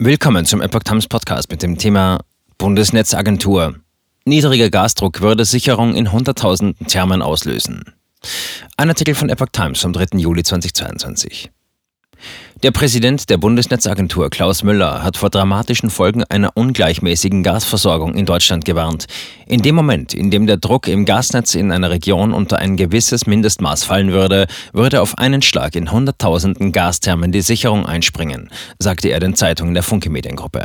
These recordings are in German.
Willkommen zum Epoch Times Podcast mit dem Thema Bundesnetzagentur. Niedriger Gasdruck würde Sicherung in hunderttausenden Thermen auslösen. Ein Artikel von Epoch Times vom 3. Juli 2022. Der Präsident der Bundesnetzagentur Klaus Müller hat vor dramatischen Folgen einer ungleichmäßigen Gasversorgung in Deutschland gewarnt. In dem Moment, in dem der Druck im Gasnetz in einer Region unter ein gewisses Mindestmaß fallen würde, würde auf einen Schlag in Hunderttausenden Gasthermen die Sicherung einspringen, sagte er den Zeitungen der Funke Mediengruppe.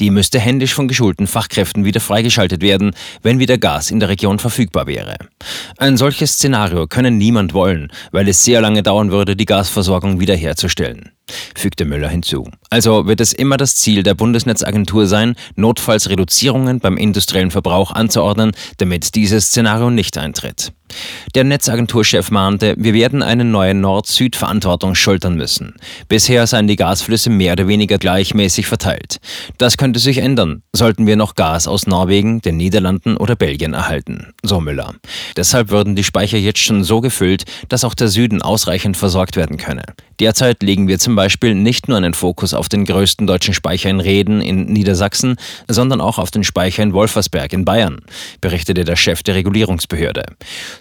Die müsste händisch von geschulten Fachkräften wieder freigeschaltet werden, wenn wieder Gas in der Region verfügbar wäre. Ein solches Szenario könne niemand wollen, weil es sehr lange dauern würde, die Gasversorgung wiederherzustellen fügte Müller hinzu. Also wird es immer das Ziel der Bundesnetzagentur sein, notfalls Reduzierungen beim industriellen Verbrauch anzuordnen, damit dieses Szenario nicht eintritt. Der Netzagenturchef mahnte, wir werden eine neue Nord-Süd-Verantwortung schultern müssen. Bisher seien die Gasflüsse mehr oder weniger gleichmäßig verteilt. Das könnte sich ändern, sollten wir noch Gas aus Norwegen, den Niederlanden oder Belgien erhalten, so Müller. Deshalb würden die Speicher jetzt schon so gefüllt, dass auch der Süden ausreichend versorgt werden könne. Derzeit legen wir zum Beispiel nicht nur einen Fokus auf den größten deutschen Speicher in Reden in Niedersachsen, sondern auch auf den Speicher in Wolfersberg in Bayern, berichtete der Chef der Regulierungsbehörde.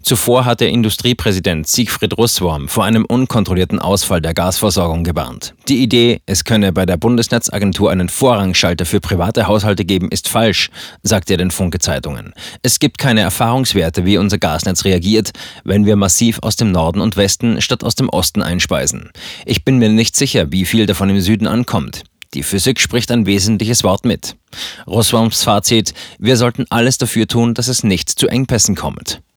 Zuvor hatte Industriepräsident Siegfried Russwurm vor einem unkontrollierten Ausfall der Gasversorgung gewarnt. Die Idee, es könne bei der Bundesnetzagentur einen Vorrangschalter für private Haushalte geben, ist falsch, sagte er den Funke Zeitungen. Es gibt keine Erfahrungswerte, wie unser Gasnetz reagiert, wenn wir massiv aus dem Norden und Westen statt aus dem Osten einspeisen. Ich bin mir nicht sicher, wie viel davon im Süden ankommt. Die Physik spricht ein wesentliches Wort mit. Russwurms Fazit, wir sollten alles dafür tun, dass es nicht zu Engpässen kommt.